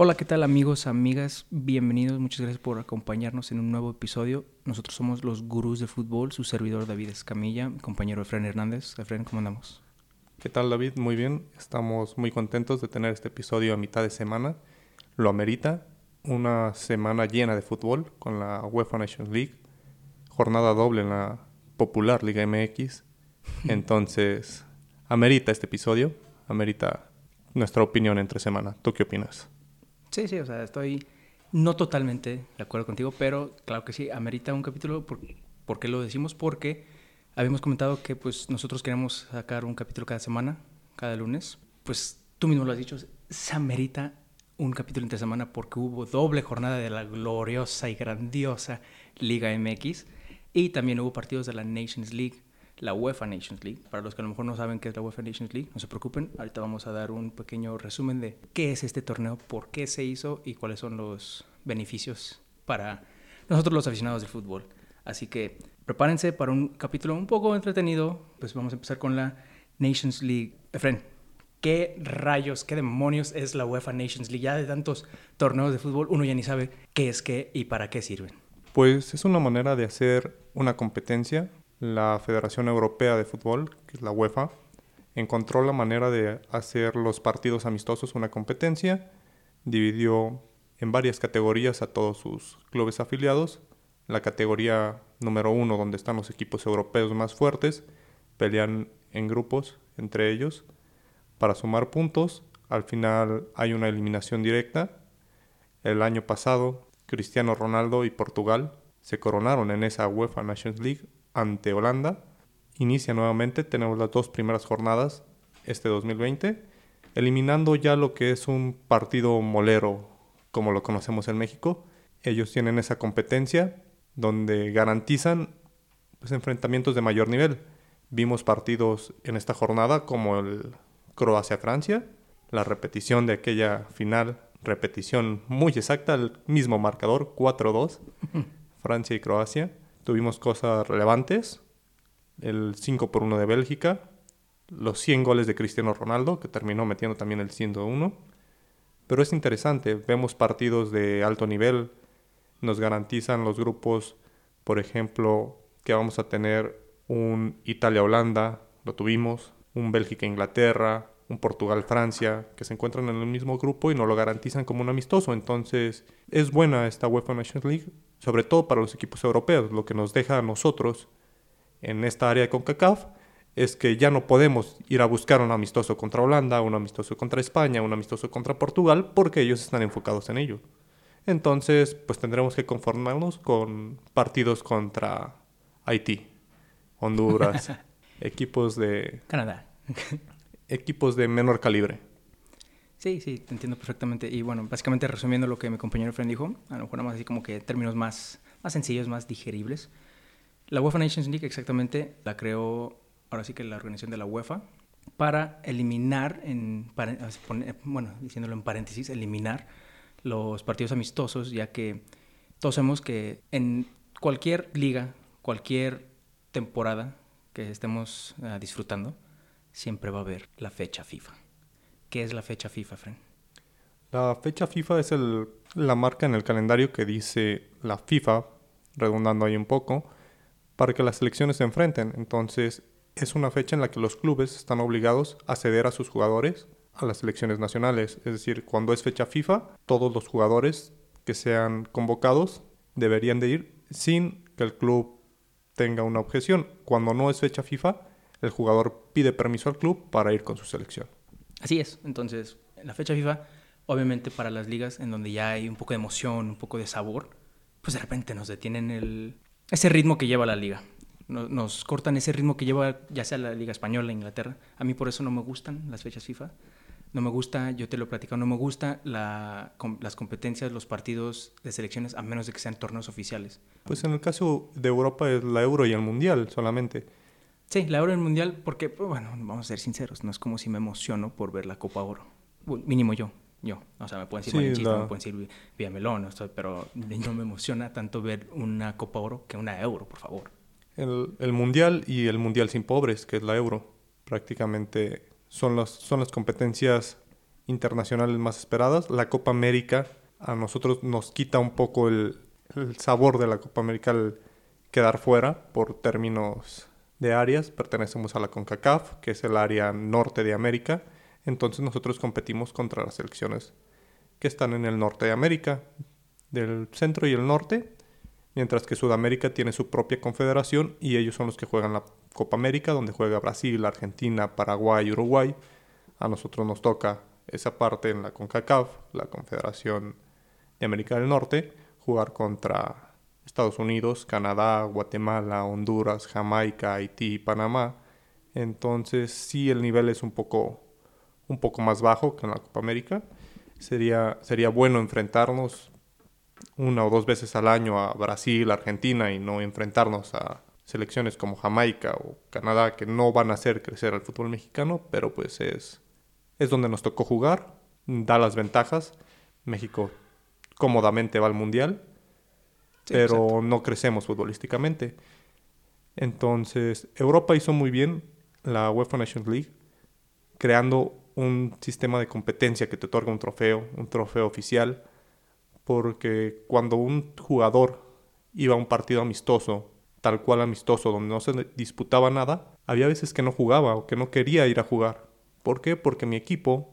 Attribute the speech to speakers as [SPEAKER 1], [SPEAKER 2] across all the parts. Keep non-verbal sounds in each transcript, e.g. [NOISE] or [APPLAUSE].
[SPEAKER 1] Hola, ¿qué tal amigos, amigas? Bienvenidos, muchas gracias por acompañarnos en un nuevo episodio. Nosotros somos los gurús de fútbol, su servidor David Escamilla, mi compañero Efren Hernández. Efren, ¿cómo andamos?
[SPEAKER 2] ¿Qué tal David? Muy bien, estamos muy contentos de tener este episodio a mitad de semana. Lo amerita, una semana llena de fútbol con la UEFA Nations League, jornada doble en la popular Liga MX. [LAUGHS] Entonces, amerita este episodio, amerita nuestra opinión entre semana. ¿Tú qué opinas?
[SPEAKER 1] Sí, sí, o sea, estoy no totalmente de acuerdo contigo, pero claro que sí, amerita un capítulo. ¿Por, ¿por qué lo decimos? Porque habíamos comentado que pues nosotros queremos sacar un capítulo cada semana, cada lunes. Pues tú mismo lo has dicho, se amerita un capítulo entre semana porque hubo doble jornada de la gloriosa y grandiosa Liga MX y también hubo partidos de la Nations League la UEFA Nations League. Para los que a lo mejor no saben qué es la UEFA Nations League, no se preocupen. Ahorita vamos a dar un pequeño resumen de qué es este torneo, por qué se hizo y cuáles son los beneficios para nosotros los aficionados del fútbol. Así que prepárense para un capítulo un poco entretenido. Pues vamos a empezar con la Nations League. Efren, ¿qué rayos, qué demonios es la UEFA Nations League? Ya de tantos torneos de fútbol, uno ya ni sabe qué es qué y para qué sirven.
[SPEAKER 2] Pues es una manera de hacer una competencia la Federación Europea de Fútbol, que es la UEFA, encontró la manera de hacer los partidos amistosos una competencia, dividió en varias categorías a todos sus clubes afiliados. La categoría número uno, donde están los equipos europeos más fuertes, pelean en grupos entre ellos para sumar puntos. Al final hay una eliminación directa. El año pasado, Cristiano Ronaldo y Portugal se coronaron en esa UEFA Nations League ante Holanda. Inicia nuevamente, tenemos las dos primeras jornadas este 2020, eliminando ya lo que es un partido molero como lo conocemos en México. Ellos tienen esa competencia donde garantizan pues, enfrentamientos de mayor nivel. Vimos partidos en esta jornada como el Croacia-Francia, la repetición de aquella final, repetición muy exacta, el mismo marcador, 4-2, [LAUGHS] Francia y Croacia tuvimos cosas relevantes. El 5 por 1 de Bélgica, los 100 goles de Cristiano Ronaldo, que terminó metiendo también el 101. Pero es interesante, vemos partidos de alto nivel, nos garantizan los grupos, por ejemplo, que vamos a tener un Italia-Holanda, lo tuvimos, un Bélgica-Inglaterra, un Portugal-Francia, que se encuentran en el mismo grupo y nos lo garantizan como un amistoso. Entonces, es buena esta UEFA Nations League, sobre todo para los equipos europeos. Lo que nos deja a nosotros en esta área de CONCACAF es que ya no podemos ir a buscar un amistoso contra Holanda, un amistoso contra España, un amistoso contra Portugal, porque ellos están enfocados en ello. Entonces, pues tendremos que conformarnos con partidos contra Haití, Honduras, [LAUGHS] equipos de...
[SPEAKER 1] Canadá.
[SPEAKER 2] equipos de menor calibre.
[SPEAKER 1] Sí, sí, te entiendo perfectamente. Y bueno, básicamente resumiendo lo que mi compañero Fred dijo, a lo mejor más así como que términos más, más sencillos, más digeribles. La UEFA Nations League exactamente la creó, ahora sí que la organización de la UEFA, para eliminar, en, bueno, diciéndolo en paréntesis, eliminar los partidos amistosos, ya que todos sabemos que en cualquier liga, cualquier temporada que estemos uh, disfrutando, siempre va a haber la fecha FIFA. ¿Qué es la fecha FIFA, Fren?
[SPEAKER 2] La fecha FIFA es el, la marca en el calendario que dice la FIFA, redundando ahí un poco, para que las selecciones se enfrenten. Entonces, es una fecha en la que los clubes están obligados a ceder a sus jugadores a las selecciones nacionales. Es decir, cuando es fecha FIFA, todos los jugadores que sean convocados deberían de ir sin que el club tenga una objeción. Cuando no es fecha FIFA, el jugador pide permiso al club para ir con su selección.
[SPEAKER 1] Así es. Entonces, en la fecha FIFA, obviamente para las ligas en donde ya hay un poco de emoción, un poco de sabor, pues de repente nos detienen el, ese ritmo que lleva la liga. Nos, cortan ese ritmo que lleva ya sea la liga española, Inglaterra. A mí por eso no me gustan las fechas FIFA. No me gusta, yo te lo he platicado, no me gusta la, las competencias, los partidos de selecciones, a menos de que sean torneos oficiales.
[SPEAKER 2] Pues en el caso de Europa es la Euro y el Mundial solamente.
[SPEAKER 1] Sí, la Euro el Mundial, porque, pues, bueno, vamos a ser sinceros, no es como si me emociono por ver la Copa Oro. mínimo yo, yo. O sea, me pueden decir sí, me pueden decir Villamelón, pero no me emociona tanto ver una Copa Oro que una Euro, por favor.
[SPEAKER 2] El, el, Mundial y el Mundial sin pobres, que es la Euro, prácticamente son las, son las competencias internacionales más esperadas. La Copa América a nosotros nos quita un poco el, el sabor de la Copa América al quedar fuera por términos de áreas. Pertenecemos a la CONCACAF, que es el área norte de América. Entonces nosotros competimos contra las selecciones que están en el norte de América, del centro y el norte, mientras que Sudamérica tiene su propia confederación y ellos son los que juegan la Copa América, donde juega Brasil, Argentina, Paraguay, Uruguay. A nosotros nos toca esa parte en la CONCACAF, la Confederación de América del Norte, jugar contra Estados Unidos, Canadá, Guatemala, Honduras, Jamaica, Haití y Panamá. Entonces sí el nivel es un poco, un poco más bajo que en la Copa América. Sería, sería bueno enfrentarnos una o dos veces al año a Brasil, Argentina y no enfrentarnos a selecciones como Jamaica o Canadá que no van a hacer crecer al fútbol mexicano, pero pues es, es donde nos tocó jugar, da las ventajas. México cómodamente va al Mundial, pero no crecemos futbolísticamente. Entonces, Europa hizo muy bien la UEFA Nations League, creando un sistema de competencia que te otorga un trofeo, un trofeo oficial, porque cuando un jugador iba a un partido amistoso, tal cual amistoso, donde no se disputaba nada, había veces que no jugaba o que no quería ir a jugar. ¿Por qué? Porque mi equipo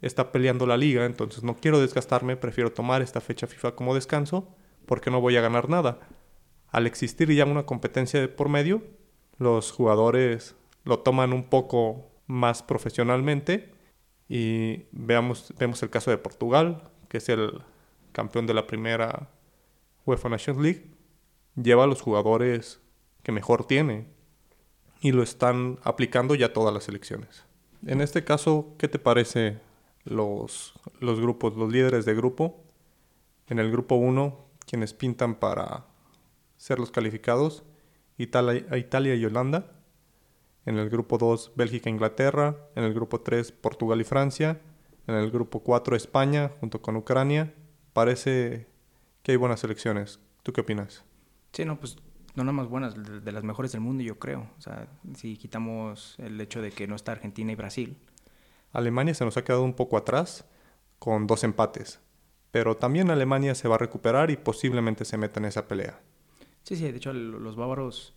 [SPEAKER 2] está peleando la liga, entonces no quiero desgastarme, prefiero tomar esta fecha FIFA como descanso, porque no voy a ganar nada. Al existir ya una competencia por medio, los jugadores lo toman un poco más profesionalmente y veamos, vemos el caso de Portugal, que es el campeón de la primera UEFA Nations League, lleva a los jugadores que mejor tiene y lo están aplicando ya todas las selecciones. En este caso, ¿qué te parece los, los grupos, los líderes de grupo? En el grupo 1, quienes pintan para ser los calificados, Italia, Italia y Holanda. En el grupo 2, Bélgica e Inglaterra. En el grupo 3, Portugal y Francia. En el grupo 4, España, junto con Ucrania parece que hay buenas selecciones. ¿Tú qué opinas?
[SPEAKER 1] Sí, no, pues no nada más buenas, de, las mejores del mundo, yo creo. O sea, si quitamos el hecho de que no está Argentina y Brasil.
[SPEAKER 2] Alemania se nos ha quedado un poco atrás con dos empates. Pero también Alemania se va a recuperar y posiblemente se meta en esa pelea.
[SPEAKER 1] Sí, sí, de hecho los bávaros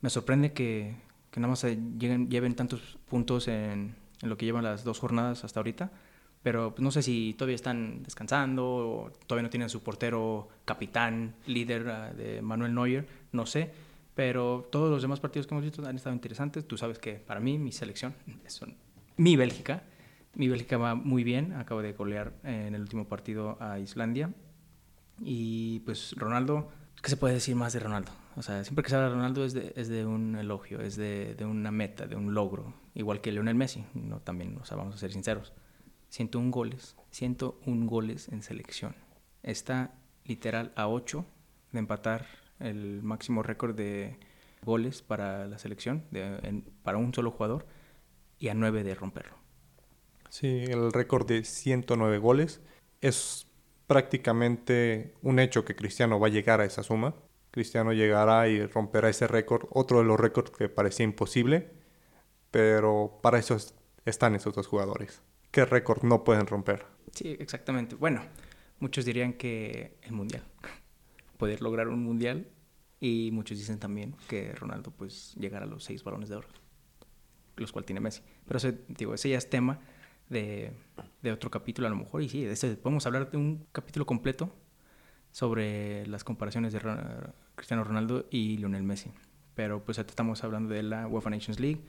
[SPEAKER 1] me sorprende que, que nada más lleguen, lleven tantos puntos en, lo que llevan las dos jornadas hasta ahorita pero pues, no sé si todavía están descansando o todavía no tienen su portero capitán, líder ah, de Manuel Neuer, no sé. Pero todos los demás partidos que hemos visto han estado interesantes. Tú sabes que para mí, mi selección, es mi Bélgica. Mi Bélgica va muy bien. Acabo de golear en el último partido a Islandia. Y pues Ronaldo, ¿qué se puede decir más de Ronaldo? O sea, siempre que se habla de Ronaldo es de, es de un elogio, es de, de, una meta, de un logro. Igual que Lionel Messi, ¿no? también, o sea, vamos a ser sinceros. 101 goles, 101 goles en selección. Está literal a 8 de empatar el máximo récord de goles para la selección, para un solo jugador, y a 9 de romperlo.
[SPEAKER 2] Sí, el récord de 109 goles es prácticamente un hecho que Cristiano va a llegar a esa suma. Cristiano llegará y romperá ese récord, otro de los récords que parecía imposible, pero para eso están esos dos jugadores. ¿qué récord no pueden romper?
[SPEAKER 1] Sí, exactamente. Bueno, muchos dirían que el mundial, [LAUGHS] poder lograr un mundial, y muchos dicen también que Ronaldo pues llegar a los seis balones de oro, los cuales tiene Messi. Pero ese, digo, ese ya es tema de, de otro capítulo a lo mejor, y sí, ese, podemos hablar de un capítulo completo sobre las comparaciones de Cristiano Ronaldo y Lionel Messi. Pero pues estamos hablando de la UEFA Nations League.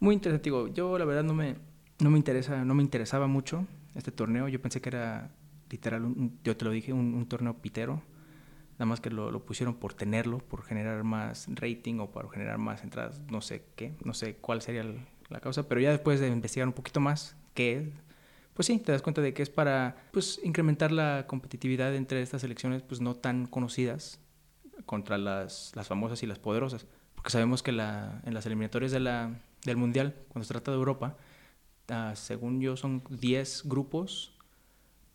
[SPEAKER 1] Muy interesante, digo, yo la verdad no me, no me interesa, no me interesaba mucho este torneo. Yo pensé que era literal, yo te lo dije, un, torneo pitero. Nada más que lo, pusieron por tenerlo, por generar más rating o por generar más entradas, no sé qué, no sé cuál sería la causa, pero ya después de investigar un poquito más qué pues sí, te das cuenta de que es para pues incrementar la competitividad entre estas selecciones pues no tan conocidas contra las, las famosas y las poderosas, porque sabemos que la, en las eliminatorias de la, del Mundial, cuando se trata de Europa, Ah, según yo, son 10 grupos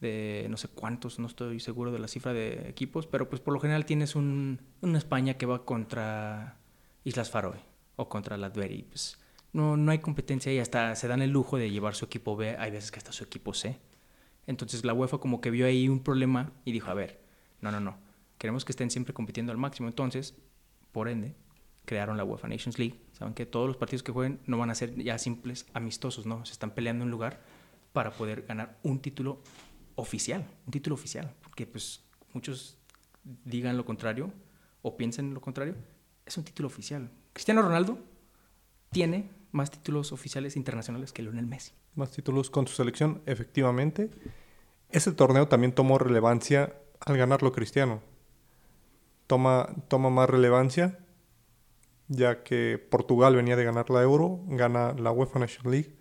[SPEAKER 1] de no sé cuántos, no estoy seguro de la cifra de equipos, pero pues por lo general tienes un, una España que va contra Islas Faroe o contra la Pues, no, no hay competencia y hasta se dan el lujo de llevar su equipo B, hay veces que hasta su equipo C. Entonces la UEFA como que vio ahí un problema y dijo, a ver, no, no, no, queremos que estén siempre compitiendo al máximo. Entonces, por ende, crearon la UEFA Nations League. Saben que todos los partidos que jueguen no van a ser ya simples amistosos, no, se están peleando en lugar para poder ganar un título oficial, un título oficial, porque pues muchos digan lo contrario o piensen lo contrario, es un título oficial. Cristiano Ronaldo tiene más títulos oficiales internacionales que Lionel Messi.
[SPEAKER 2] Más títulos con su selección, efectivamente. Ese torneo también tomó relevancia al ganarlo Cristiano. Toma, toma más relevancia ya que Portugal venía de ganar la Euro, gana la UEFA National League,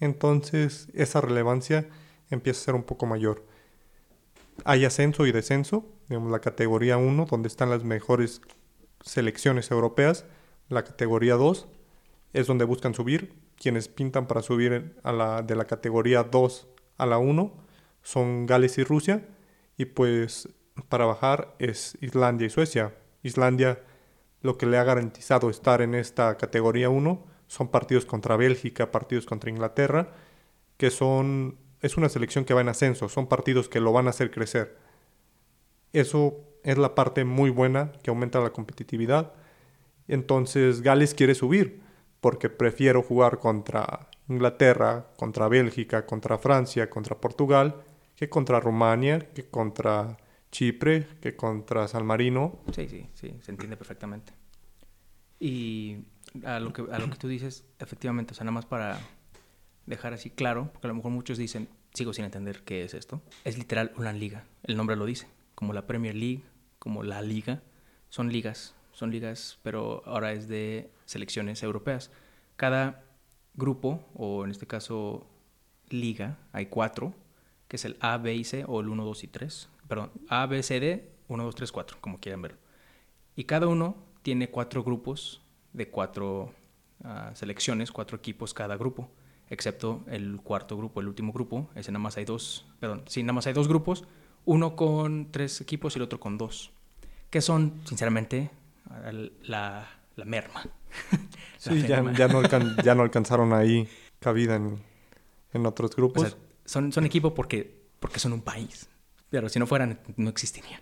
[SPEAKER 2] entonces esa relevancia empieza a ser un poco mayor. Hay ascenso y descenso, digamos la categoría 1, donde están las mejores selecciones europeas, la categoría 2 es donde buscan subir, quienes pintan para subir a la, de la categoría 2 a la 1 son Gales y Rusia, y pues para bajar es Islandia y Suecia. Islandia lo que le ha garantizado estar en esta categoría 1 son partidos contra Bélgica, partidos contra Inglaterra, que son es una selección que va en ascenso, son partidos que lo van a hacer crecer. Eso es la parte muy buena que aumenta la competitividad. Entonces Gales quiere subir porque prefiero jugar contra Inglaterra, contra Bélgica, contra Francia, contra Portugal, que contra Rumania, que contra Chipre, que contra San Marino.
[SPEAKER 1] Sí, sí, sí, se entiende perfectamente. Y a lo que, a lo que tú dices, efectivamente, o sea, nada más para dejar así claro, porque a lo mejor muchos dicen, sigo sin entender qué es esto, es literal una liga, el nombre lo dice, como la Premier League, como la liga, son ligas, son ligas, pero ahora es de selecciones europeas. Cada grupo, o en este caso liga, hay cuatro, que es el A, B y C, o el 1, 2 y 3, perdón, A, B, C, D, 1, 2, 3, 4, como quieran verlo. Y cada uno tiene cuatro grupos de cuatro uh, selecciones, cuatro equipos cada grupo, excepto el cuarto grupo, el último grupo, ese nada más hay dos, perdón, sí, nada más hay dos grupos, uno con tres equipos y el otro con dos, que son, sinceramente, la, la merma. [LAUGHS]
[SPEAKER 2] sí, ya, ya, no ya, no alcanzaron ahí cabida en, en otros grupos. O sea,
[SPEAKER 1] son, son equipo porque, porque son un país, pero si no fueran, no existirían.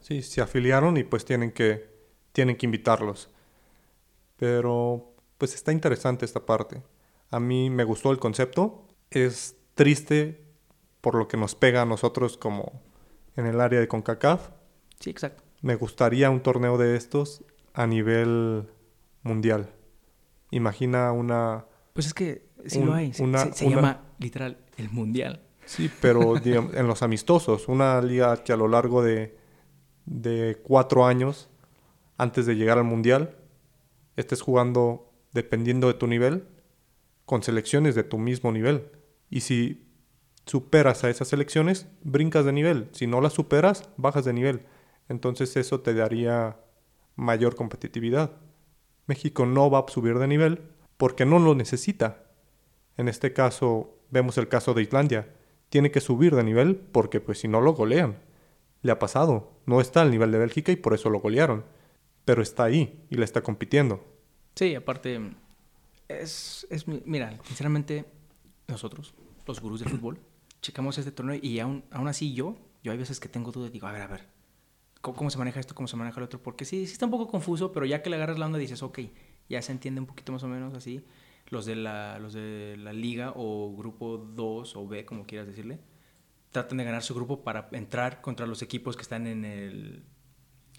[SPEAKER 2] Sí, se afiliaron y pues tienen que, tienen que invitarlos. Pero pues está interesante esta parte. A mí me gustó el concepto. Es triste por lo que nos pega a nosotros como en el área de CONCACAF.
[SPEAKER 1] Sí, exacto.
[SPEAKER 2] Me gustaría un torneo de estos a nivel mundial. Imagina una...
[SPEAKER 1] Pues es que sí lo hay. se, llama literal el mundial.
[SPEAKER 2] Sí, pero [LAUGHS] en los amistosos. Una liga que a lo largo de, de cuatro años, antes de llegar al mundial, estés jugando dependiendo de tu nivel, con selecciones de tu mismo nivel. Y si superas a esas selecciones, brincas de nivel. Si no las superas, bajas de nivel. Entonces eso te daría mayor competitividad. México no va a subir de nivel porque no lo necesita. En este caso, vemos el caso de Islandia. Tiene que subir de nivel porque pues si no lo golean. Le ha pasado. No está al nivel de Bélgica y por eso lo golearon. Pero está ahí y le está compitiendo.
[SPEAKER 1] Sí, aparte, es, es, mira, sinceramente, nosotros, los gurús del fútbol, checamos este torneo y aún, aún así yo, yo hay veces que tengo dudas y digo, a ver, a ver, ¿cómo, se maneja esto? ¿Cómo se maneja el otro? Porque sí, sí está un poco confuso, pero ya que le agarras la onda dices, ok, ya se entiende un poquito más o menos así. Los de la, los de la liga o grupo 2 o B, como quieras decirle, tratan de ganar su grupo para entrar contra los equipos que están en, el,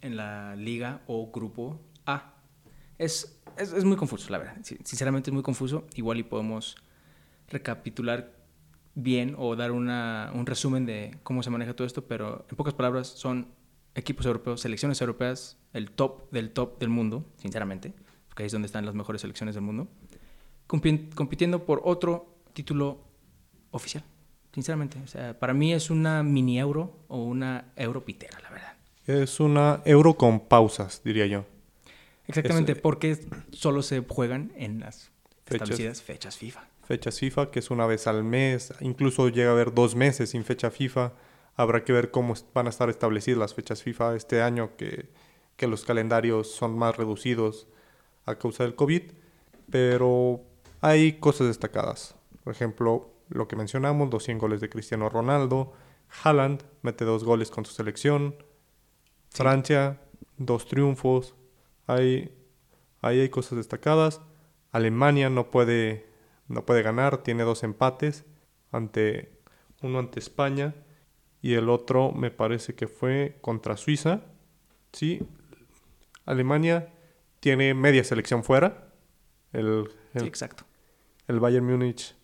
[SPEAKER 1] en la liga o grupo A. Es, es, muy confuso, la verdad. Sinceramente es muy confuso. Igual y podemos recapitular bien o dar una, un resumen de cómo se maneja todo esto, pero en pocas palabras son equipos europeos, selecciones europeas, el top del top del mundo, sinceramente, porque ahí es donde están las mejores selecciones del mundo, compitiendo por otro título oficial, sinceramente. O sea, para mí es una mini euro o una europitera, la verdad.
[SPEAKER 2] Es una euro con pausas, diría yo.
[SPEAKER 1] Exactamente, porque solo se juegan en las fechas, establecidas fechas FIFA.
[SPEAKER 2] Fechas FIFA, que es una vez al mes, incluso llega a haber dos meses sin fecha FIFA. Habrá que ver cómo van a estar establecidas las fechas FIFA este año, que, los calendarios son más reducidos a causa del COVID. Pero hay cosas destacadas. Por ejemplo, lo que mencionamos, los 100 goles de Cristiano Ronaldo. Haaland mete dos goles con su selección. Francia, dos triunfos. Hay, ahí hay cosas destacadas. Alemania no puede, no puede ganar, tiene dos empates. Ante, uno ante España y el otro me parece que fue contra Suiza. Sí, Alemania tiene media selección fuera. El,
[SPEAKER 1] sí, exacto.
[SPEAKER 2] El Bayern Múnich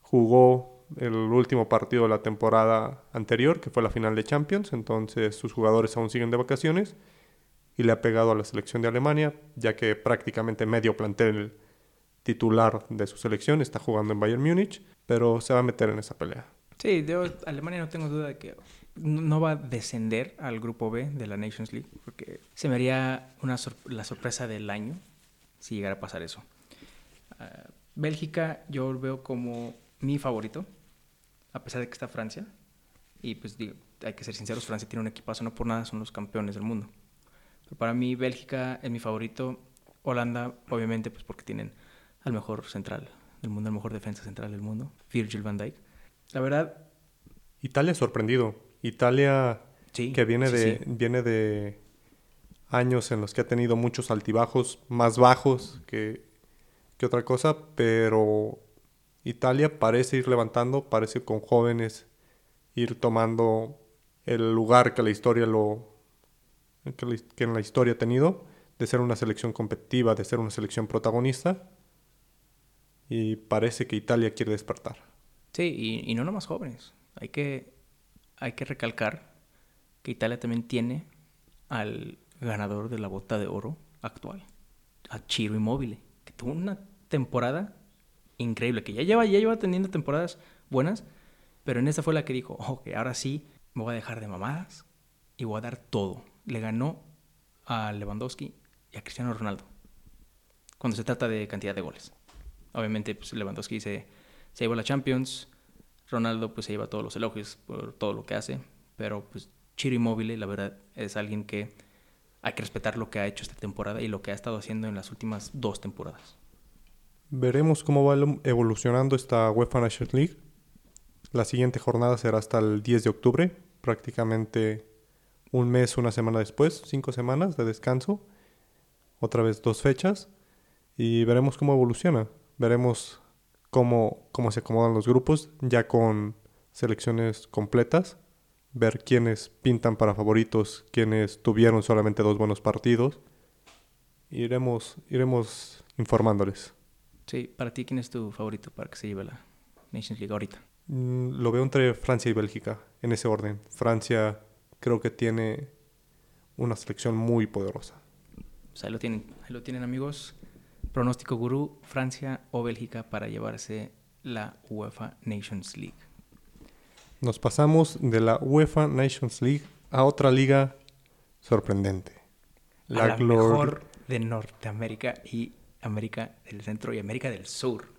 [SPEAKER 2] jugó el último partido de la temporada anterior, que fue la final de Champions, entonces sus jugadores aún siguen de vacaciones y le ha pegado a la selección de Alemania, ya que prácticamente medio plantel titular de su selección está jugando en Bayern Múnich, pero se va a meter en esa pelea.
[SPEAKER 1] Sí, de Alemania no tengo duda de que no va a descender al grupo B de la Nations League, porque se me haría una la sorpresa del año si llegara a pasar eso. Ah, Bélgica yo lo veo como mi favorito, a pesar de que está Francia. Y pues hay que ser sinceros, Francia tiene un equipazo, no por nada son los campeones del mundo. Pero para mí Bélgica es mi favorito. Holanda, obviamente, pues porque tienen al mejor central del mundo, al mejor defensa central del mundo, Virgil van Dijk. La verdad...
[SPEAKER 2] Italia sorprendido. Italia que viene, de, viene de años en los que ha tenido muchos altibajos, más bajos que, que otra cosa, pero Italia parece ir levantando, parece con jóvenes ir tomando el lugar que la historia lo que, en la historia ha tenido de ser una selección competitiva, de ser una selección protagonista y parece que Italia quiere despertar.
[SPEAKER 1] Sí, y, y no nomás jóvenes. Hay que hay que recalcar que Italia también tiene al ganador de la bota de oro actual, a Chiro Immobile, que tuvo una temporada increíble, que ya lleva, ya lleva teniendo temporadas buenas, pero en esta fue la que dijo, ok, ahora sí me voy a dejar de mamadas y voy a dar todo. Le ganó a Lewandowski y a Cristiano Ronaldo cuando se trata de cantidad de goles. Obviamente, pues Lewandowski se, se llevó la Champions, Ronaldo pues se lleva todos los elogios por todo lo que hace, pero pues Chiro Immobile la verdad es alguien que hay que respetar lo que ha hecho esta temporada y lo que ha estado haciendo en las últimas dos temporadas.
[SPEAKER 2] Veremos cómo va evolucionando esta UEFA Nations League. La siguiente jornada será hasta el 10 de octubre, prácticamente un mes, una semana después, cinco semanas de descanso, otra vez dos fechas, y veremos cómo evoluciona. Veremos cómo, cómo se acomodan los grupos, ya con selecciones completas, ver quiénes pintan para favoritos, quiénes tuvieron solamente dos buenos partidos. Iremos, iremos informándoles.
[SPEAKER 1] Sí, para ti, ¿quién es tu favorito para que se lleve la Nations League ahorita?
[SPEAKER 2] Mm, lo veo entre Francia y Bélgica, en ese orden. Francia creo que tiene una selección muy poderosa.
[SPEAKER 1] O sea, ahí lo tienen, ahí lo tienen amigos. Pronóstico gurú, Francia o Bélgica para llevarse la UEFA Nations League.
[SPEAKER 2] Nos pasamos de la UEFA Nations League a otra liga sorprendente.
[SPEAKER 1] La, la mejor de Norteamérica y América del Centro y América del Sur.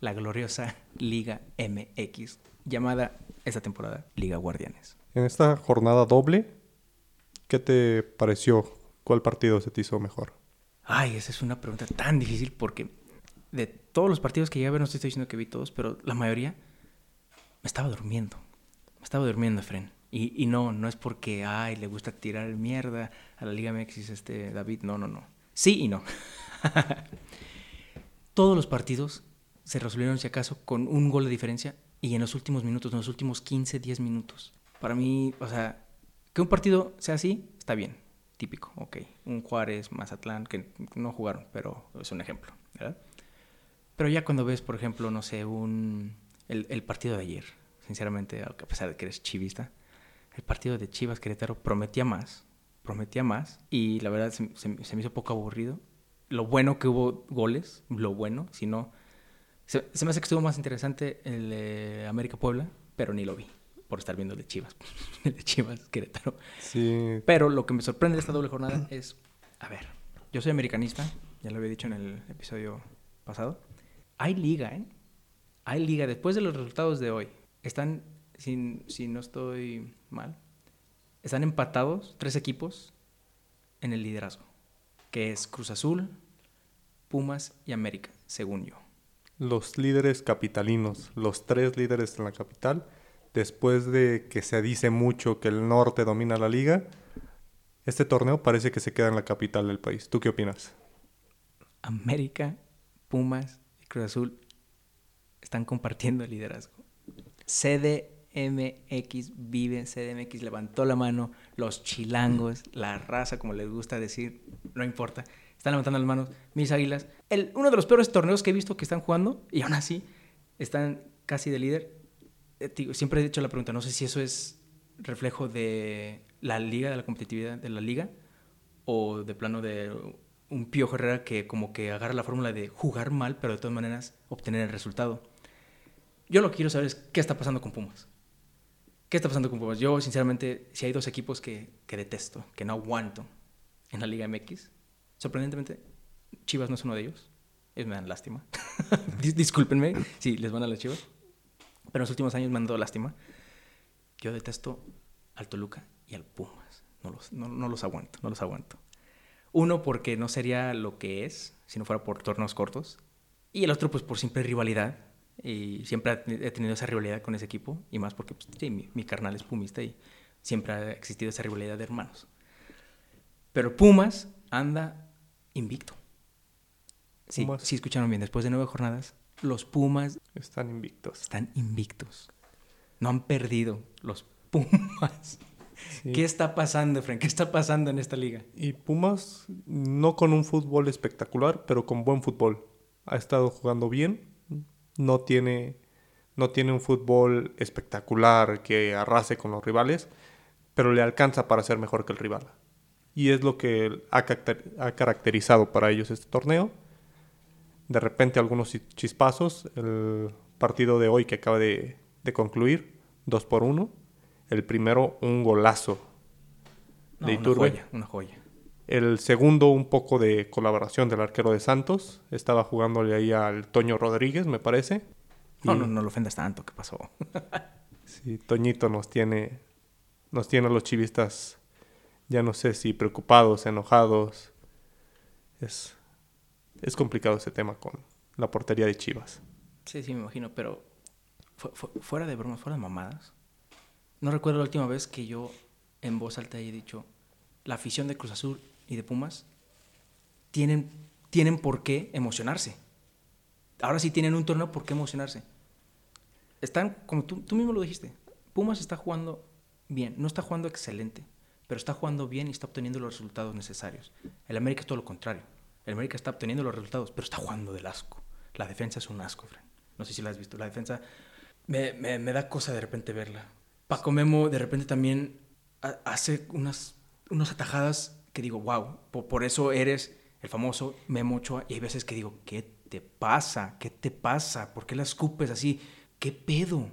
[SPEAKER 1] La gloriosa Liga MX, llamada esta temporada Liga Guardianes.
[SPEAKER 2] En esta jornada doble, ¿qué te pareció? ¿Cuál partido se te hizo mejor?
[SPEAKER 1] Ay, esa es una pregunta tan difícil porque de todos los partidos que llegué a ver, no estoy diciendo que vi todos, pero la mayoría me estaba durmiendo. Me estaba durmiendo, Efren. Y, y no, no es porque, ay, le gusta tirar mierda a la Liga MX este David. No, no, no. Sí y no. [LAUGHS] todos los partidos se resolvieron, si acaso, con un gol de diferencia y en los últimos minutos, en los últimos 15, 10 minutos. Para mí, o sea, que un partido sea así, está bien típico, ok. Un Juárez, Mazatlán, que no jugaron, pero es un ejemplo, ¿verdad? Pero ya cuando ves, por ejemplo, no sé, un, el, partido de ayer, sinceramente, a pesar de que eres chivista, el partido de Chivas Querétaro prometía más, prometía más, y la verdad se, me hizo poco aburrido. Lo bueno que hubo goles, lo bueno, si no... Se, me hace que estuvo más interesante el de América Puebla, pero ni lo vi por estar viendo el de Chivas, [LAUGHS] el de Chivas Querétaro.
[SPEAKER 2] Sí.
[SPEAKER 1] Pero lo que me sorprende de esta doble jornada es, a ver, yo soy americanista, ya lo había dicho en el episodio pasado. Hay liga, ¿eh? Hay liga. Después de los resultados de hoy, están, si, si no estoy mal, están empatados tres equipos en el liderazgo, que es Cruz Azul, Pumas y América, según yo.
[SPEAKER 2] los líderes capitalinos, los tres líderes en la capital, después de que se dice mucho que el norte domina la liga, este torneo parece que se queda en la capital del país. ¿Tú qué opinas?
[SPEAKER 1] América, Pumas y Cruz Azul están compartiendo el liderazgo. CDMX vive, CDMX levantó la mano, los chilangos, la raza, como les gusta decir, no importa, están levantando las manos, mis águilas. El, uno de los peores torneos que he visto que están jugando y aún así están casi de líder. Eh, siempre he hecho la pregunta, no sé si eso es reflejo de la liga, de la competitividad de la liga, o de plano de un Pío Herrera que como que agarra la fórmula de jugar mal, pero de todas maneras obtener el resultado. Yo lo que quiero saber es qué está pasando con Pumas. ¿Qué está pasando con Pumas? Yo, sinceramente, si hay dos equipos que, que detesto, que no aguanto en la Liga MX, sorprendentemente, Chivas no es uno de ellos. Ellos me dan lástima. [LAUGHS] Discúlpenme si les van a las Chivas. Pero en los últimos años me han dado lástima. Yo detesto al Toluca y al Pumas. No los, no, no los aguanto, no los aguanto. Uno, porque no sería lo que es si no fuera por torneos cortos. Y el otro, pues por simple rivalidad. Y siempre he tenido esa rivalidad con ese equipo. Y más porque pues, sí, mi, carnal es pumista y siempre ha existido esa rivalidad de hermanos. Pero Pumas anda invicto. Sí, sí escucharon bien. Después de nueve jornadas, los Pumas...
[SPEAKER 2] Están invictos.
[SPEAKER 1] Están invictos. No han perdido los Pumas. ¿Qué está pasando, Frank? ¿Qué está pasando en esta liga?
[SPEAKER 2] Y Pumas, no con un fútbol espectacular, pero con buen fútbol. Ha estado jugando bien. No tiene, no tiene un fútbol espectacular que arrase con los rivales, pero le alcanza para ser mejor que el rival. Y es lo que ha, caracterizado para ellos este torneo. De repente algunos chispazos. El partido de hoy que acaba de, de concluir, 2 por 1 el primero, un golazo
[SPEAKER 1] de Iturbe. Una joya, una joya.
[SPEAKER 2] El segundo, un poco de colaboración del arquero de Santos. Estaba jugándole ahí al Toño Rodríguez, me parece.
[SPEAKER 1] No, no, no lo ofendas tanto, ¿qué pasó? [LAUGHS]
[SPEAKER 2] sí, Toñito nos tiene, nos tiene a los chivistas, ya no sé si preocupados, enojados. Es, es complicado ese tema con la portería de Chivas.
[SPEAKER 1] Sí, sí, me imagino, pero fuera de bromas, fuera de mamadas. No recuerdo la última vez que yo en voz alta haya dicho, la afición de Cruz Azul y de Pumas tienen, tienen por qué emocionarse. Ahora sí tienen un torneo, ¿por qué emocionarse? Están, como tú, tú mismo lo dijiste, Pumas está jugando bien, no está jugando excelente, pero está jugando bien y está obteniendo los resultados necesarios. El América es todo lo contrario. El América está obteniendo los resultados, pero está jugando del asco. La defensa es un asco, Fran. No sé si la has visto. La defensa me, me, da cosa de repente verla. Paco Memo de repente también hace unas, unas atajadas que digo, wow, por, eso eres el famoso Memo Ochoa. Y hay veces que digo, ¿qué te pasa? ¿Qué te pasa? ¿Por qué la escupes así? ¿Qué pedo?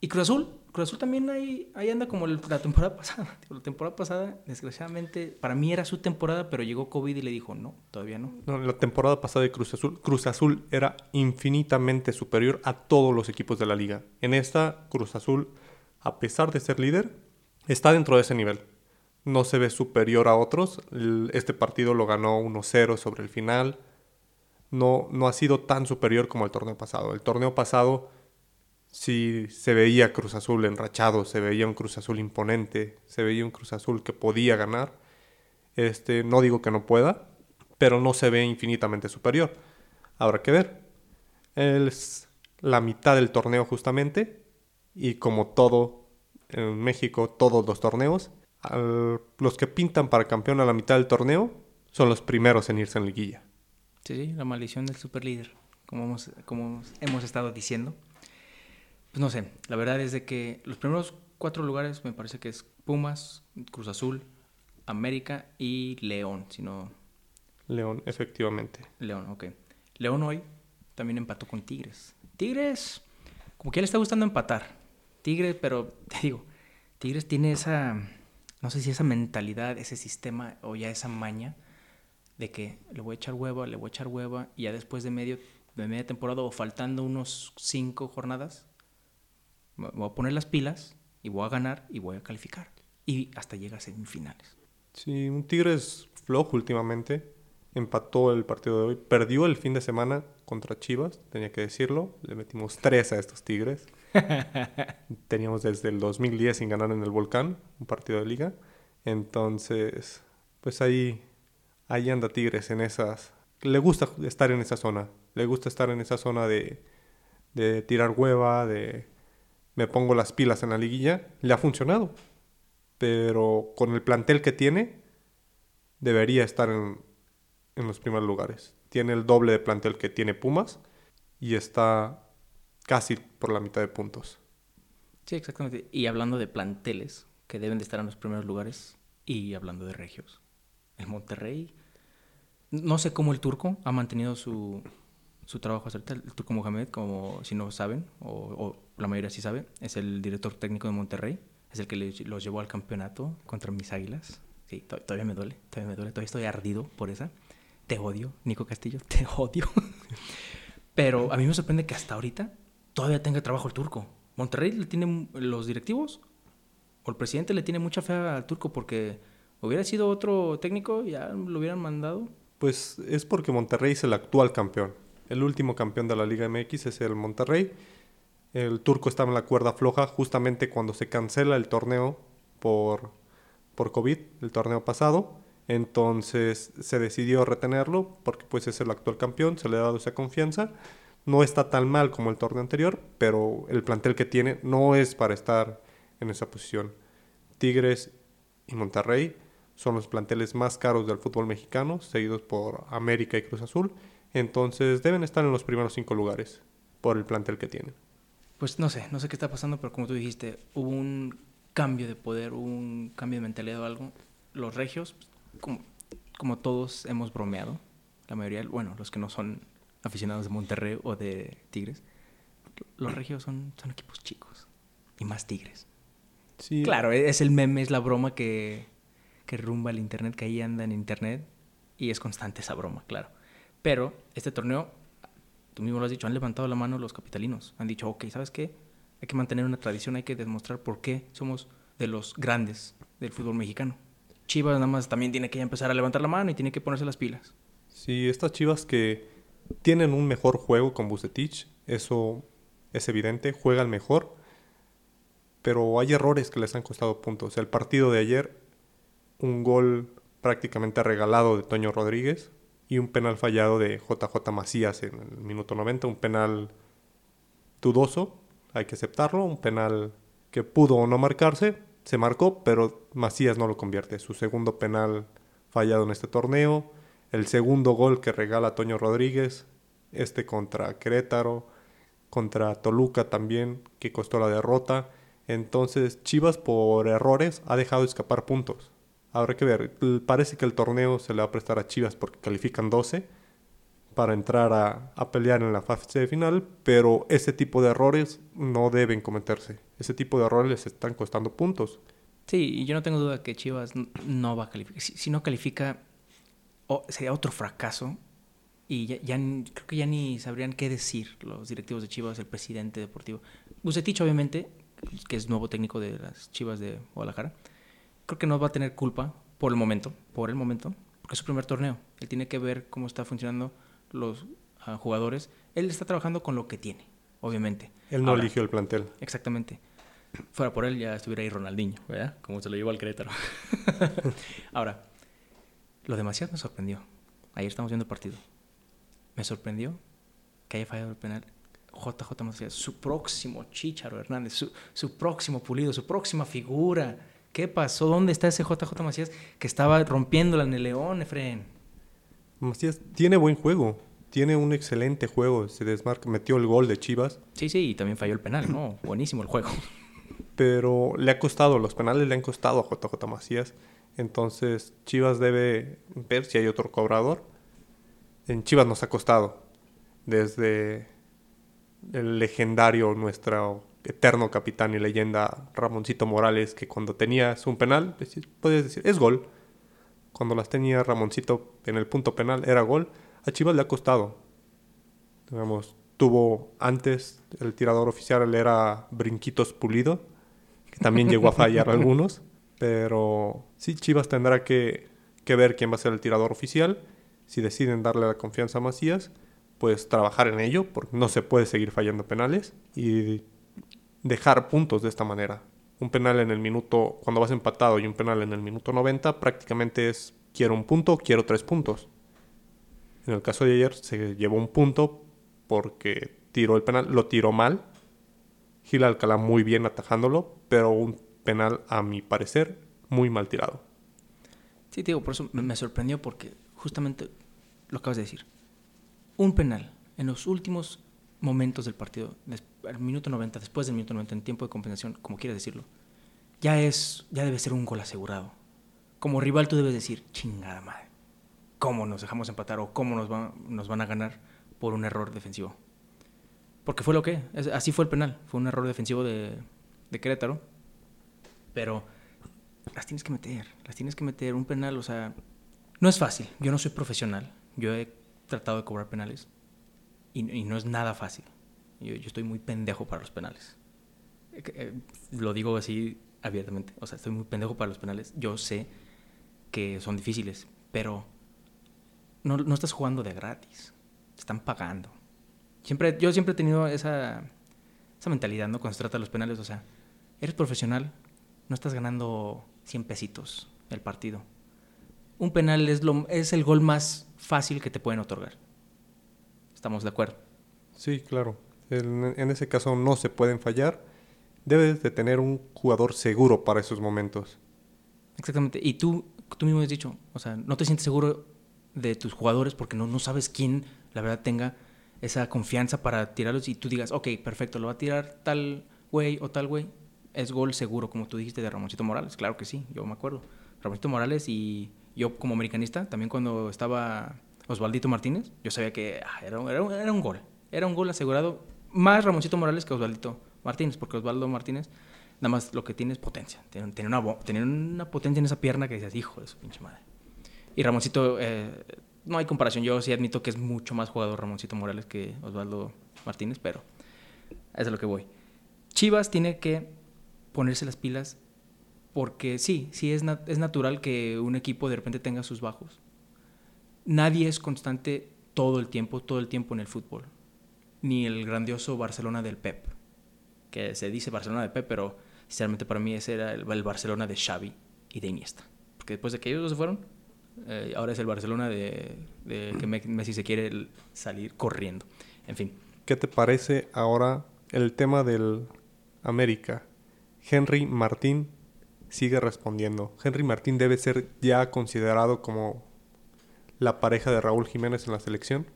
[SPEAKER 1] Y Cruz Azul, Cruz Azul también ahí, ahí anda como la temporada [LAUGHS] pasada. La temporada pasada, desgraciadamente, para mí era su temporada, pero llegó COVID y le dijo, no, todavía no.
[SPEAKER 2] No, la temporada pasada de Cruz Azul, Cruz Azul era infinitamente superior a todos los equipos de la liga. En esta, Cruz Azul a pesar de ser líder, está dentro de ese nivel. No se ve superior a otros. Este partido lo ganó 1-0 sobre el final. No, no ha sido tan superior como el torneo pasado. El torneo pasado sí se veía Cruz Azul enrachado, se veía un Cruz Azul imponente, se veía un Cruz Azul que podía ganar. Este, no digo que no pueda, pero no se ve infinitamente superior. Habrá que ver. Es la mitad del torneo justamente y como todo en México, todos los torneos, los que pintan para campeón a la mitad del torneo son los primeros en irse en liguilla.
[SPEAKER 1] Sí, sí, la maldición del superlíder, como hemos, como hemos estado diciendo. Pues no sé, la verdad es de que los primeros cuatro lugares me parece que es Pumas, Cruz Azul, América y León, si no...
[SPEAKER 2] León, efectivamente.
[SPEAKER 1] León, ok. León hoy también empató con Tigres. Tigres, como que le está gustando empatar. Tigres, pero [LAUGHS] te digo, Tigres tiene esa, no sé si esa mentalidad, ese sistema o ya esa maña de que le voy a echar hueva, le voy a echar hueva y ya después de, medio, de media temporada o faltando unos cinco jornadas, voy a poner las pilas y voy a ganar y voy a calificar. Y hasta llega a semifinales.
[SPEAKER 2] Sí, un Tigres flojo últimamente. empató el partido de hoy, perdió el fin de semana contra Chivas, tenía que decirlo, le metimos tres a estos Tigres. [LAUGHS] Teníamos desde el 2010 sin ganar en el Volcán, un partido de liga. Entonces, pues ahí, ahí anda Tigres en esas... Le gusta estar en esa zona, le gusta estar en esa zona de, de tirar hueva, de me pongo las pilas en la liguilla. Le ha funcionado, pero con el plantel que tiene, debería estar en, en los primeros lugares. Tiene el doble de plantel que tiene Pumas y está casi por la mitad de puntos.
[SPEAKER 1] Sí, exactamente. Y hablando de planteles que deben de estar en los primeros lugares y hablando de regios, el Monterrey, no sé cómo el turco ha mantenido su, su trabajo acerca. El turco Mohamed, como si no saben, o, la mayoría sí sabe, es el director técnico de Monterrey, es el que los llevó al campeonato contra mis águilas. Sí, todavía me duele, todavía me duele, todavía estoy ardido por esa. Te odio, Nico Castillo, [LAUGHS] te odio. Pero a mí me sorprende que hasta ahorita todavía tenga trabajo el turco. Monterrey le tiene los directivos o el presidente le tiene mucha fe al turco porque hubiera sido otro técnico ya lo hubieran mandado.
[SPEAKER 2] Pues es porque Monterrey es el actual campeón. El último campeón de la Liga MX es el Monterrey. El turco estaba en la cuerda floja justamente cuando se cancela el torneo por, por COVID, el torneo pasado. Entonces se decidió retenerlo porque pues es el actual campeón, se le ha dado esa confianza. No está tan mal como el torneo anterior, pero el plantel que tiene no es para estar en esa posición. Tigres y Monterrey son los planteles más caros del fútbol mexicano, seguidos por América y Cruz Azul. Entonces deben estar en los primeros cinco lugares por el plantel que tienen.
[SPEAKER 1] Pues no sé, no sé qué está pasando, pero como tú dijiste, hubo un cambio de poder, hubo un cambio de mentalidad o algo. Los regios, como, como todos hemos bromeado, la mayoría, bueno, los que no son aficionados de Monterrey o de Tigres, los regios son, son equipos chicos y más Tigres. Sí. Claro, es el meme, es la broma que, que rumba el internet, que ahí anda en internet y es constante esa broma, claro. Pero este torneo, tú mismo lo has dicho, han levantado la mano los capitalinos. Han dicho, ok, ¿sabes qué? Hay que mantener una tradición, hay que demostrar por qué somos de los grandes del fútbol mexicano. Chivas nada más también tiene que empezar a levantar la mano y tiene que ponerse las pilas.
[SPEAKER 2] Sí, estas Chivas que tienen un mejor juego con Bucetich, eso es evidente, juegan mejor, pero hay errores que les han costado puntos. El partido de ayer, un gol prácticamente regalado de Toño Rodríguez y un penal fallado de JJ Macías en el minuto 90, un penal dudoso, hay que aceptarlo, un penal que pudo o no marcarse, se marcó, pero Macías no lo convierte. Su segundo penal fallado en este torneo, el segundo gol que regala Toño Rodríguez, este contra Querétaro, contra Toluca también, que costó la derrota. Entonces Chivas por errores ha dejado escapar puntos. Habrá que ver, parece que el torneo se le va a prestar a Chivas porque califican 12 para entrar a, pelear en la fase final, pero ese tipo de errores no deben cometerse. Ese tipo de errores les están costando puntos.
[SPEAKER 1] Sí, yo no tengo duda que Chivas no va a calificar. Si, no califica, sería otro fracaso. Y ya, ya, creo que ya ni sabrían qué decir los directivos de Chivas, el presidente deportivo. Bucetich, obviamente, que es nuevo técnico de las Chivas de Guadalajara, creo que no va a tener culpa por el momento, por el momento, porque es su primer torneo. Él tiene que ver cómo está funcionando los uh, jugadores. Él está trabajando con lo que tiene, obviamente.
[SPEAKER 2] Él no eligió el plantel.
[SPEAKER 1] Exactamente. Fuera por él ya estuviera ahí Ronaldinho, ¿verdad? Como se lo llevó al Querétaro. [LAUGHS] Ahora, lo demasiado me sorprendió. Ayer estamos viendo el partido. Me sorprendió que haya fallado el penal JJ Macías, su próximo Chicharo Hernández, su, su próximo pulido, su próxima figura ¿Qué pasó? ¿Dónde está ese JJ Macías que estaba rompiéndola en el León, Efren?
[SPEAKER 2] Macías tiene buen juego. Tiene un excelente juego. Se desmarca, metió el gol de Chivas.
[SPEAKER 1] Sí, sí, y también falló el penal, ¿no? [LAUGHS] Buenísimo el juego.
[SPEAKER 2] Pero le ha costado, los penales le han costado a JJ Macías. Entonces Chivas debe ver si hay otro cobrador. En Chivas nos ha costado. Desde el legendario nuestro eterno capitán y leyenda Ramoncito Morales, que cuando tenías un penal, puedes decir, es gol. Cuando las tenía Ramoncito en el punto penal, era gol. A Chivas le ha costado. Digamos, tuvo antes el tirador oficial era Brinquitos Pulido, que también llegó a [LAUGHS] fallar algunos. Pero sí, Chivas tendrá que, que ver quién va a ser el tirador oficial. Si deciden darle la confianza a Macías, pues trabajar en ello, porque no se puede seguir fallando penales y dejar puntos de esta manera. Un penal en el minuto, cuando vas empatado y un penal en el minuto 90, prácticamente es quiero un punto, quiero tres puntos. En el caso de ayer se llevó un punto porque tiró el penal, lo tiró mal. Gil Alcalá muy bien atajándolo, pero un penal a mi parecer muy mal tirado.
[SPEAKER 1] Sí, digo, por eso me sorprendió porque justamente lo acabas de decir. Un penal en los últimos momentos del partido, al minuto 90, después del minuto 90, en tiempo de compensación, como quieras decirlo, ya es, ya debe ser un gol asegurado. Como rival tú debes decir, chingada madre, ¿cómo nos dejamos empatar o cómo nos, nos van a ganar por un error defensivo? Porque fue lo que, así fue el penal, fue un error defensivo de, de Querétaro, pero las tienes que meter, las tienes que meter, un penal, o sea, no es fácil, yo no soy profesional, yo he tratado de cobrar penales, y, no es nada fácil. Yo, estoy muy pendejo para los penales. Eh, eh, lo digo así abiertamente. O sea, estoy muy pendejo para los penales. Yo sé que son difíciles, pero no, no estás jugando de gratis. Te están pagando. Siempre, yo siempre he tenido esa, esa mentalidad, ¿no? Cuando se trata de los penales. O sea, eres profesional, no estás ganando 100 pesitos el partido. Un penal es, lo, es el gol más fácil que te pueden otorgar. ¿Estamos de acuerdo?
[SPEAKER 2] Sí, claro. En, ese caso no se pueden fallar. Debes de tener un jugador seguro para esos momentos.
[SPEAKER 1] Exactamente. Y tú, tú mismo has dicho, o sea, no te sientes seguro de tus jugadores porque no, no sabes quién, la verdad, tenga esa confianza para tirarlos y tú digas, ok, perfecto, lo va a tirar tal güey o tal güey. Es gol seguro, como tú dijiste de Ramoncito Morales. Claro que sí, yo me acuerdo. Ramoncito Morales y yo como americanista, también cuando estaba Osvaldito Martínez, yo sabía que ah, era, era, era, un gol. Era un gol asegurado. Más Ramoncito Morales que Osvaldito Martínez, porque Osvaldo Martínez nada más lo que tiene es potencia. Tiene, una, una potencia en esa pierna que dices, hijo de su pinche madre. Y Ramoncito, eh, no hay comparación. Yo sí admito que es mucho más jugador Ramoncito Morales que Osvaldo Martínez, pero es a lo que voy. Chivas tiene que ponerse las pilas porque sí, sí es, es natural que un equipo de repente tenga sus bajos nadie es constante todo el tiempo, todo el tiempo en el fútbol. Ni el grandioso Barcelona del Pep, que se dice Barcelona del Pep, pero sinceramente para mí ese era el, Barcelona de Xavi y de Iniesta. Porque después de que ellos se fueron, eh, ahora es el Barcelona de, de, que Messi se quiere salir corriendo. En fin.
[SPEAKER 2] ¿Qué te parece ahora el tema del América? Henry Martín sigue respondiendo. Henry Martín debe ser ya considerado como la pareja de Raúl Jiménez en la selección?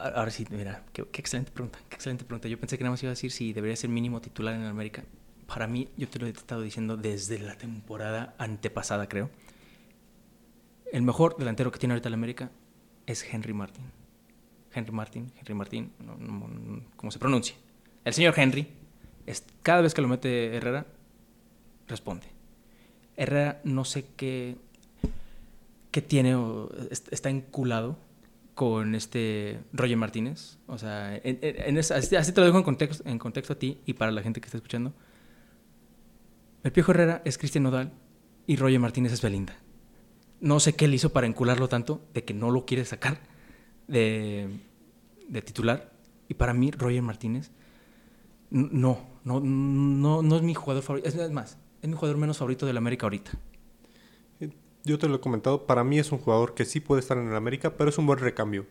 [SPEAKER 1] Ahora sí, mira, qué, excelente pregunta, qué excelente pregunta. Yo pensé que nada más iba a decir si debería ser mínimo titular en América. Para mí, yo te lo he estado diciendo desde la temporada antepasada, creo. El mejor delantero que tiene ahorita el América es Henry Martin. Henry Martin, Henry Martin, no, como se pronuncia. El señor Henry, es, cada vez que lo mete Herrera, responde. Herrera no sé qué que tiene o está enculado con este Roger Martínez. O sea, en, así, te lo dejo en contexto, en contexto a ti y para la gente que está escuchando. El Piojo Herrera es Cristian Nodal y Roger Martínez es Belinda. No sé qué le hizo para encularlo tanto de que no lo quiere sacar de, de titular. Y para mí, Roger Martínez, no, no, no, no es mi jugador favorito. Es más, es mi jugador menos favorito del América ahorita
[SPEAKER 2] yo te lo he comentado, para mí es un jugador que sí puede estar en el América, pero es un buen recambio.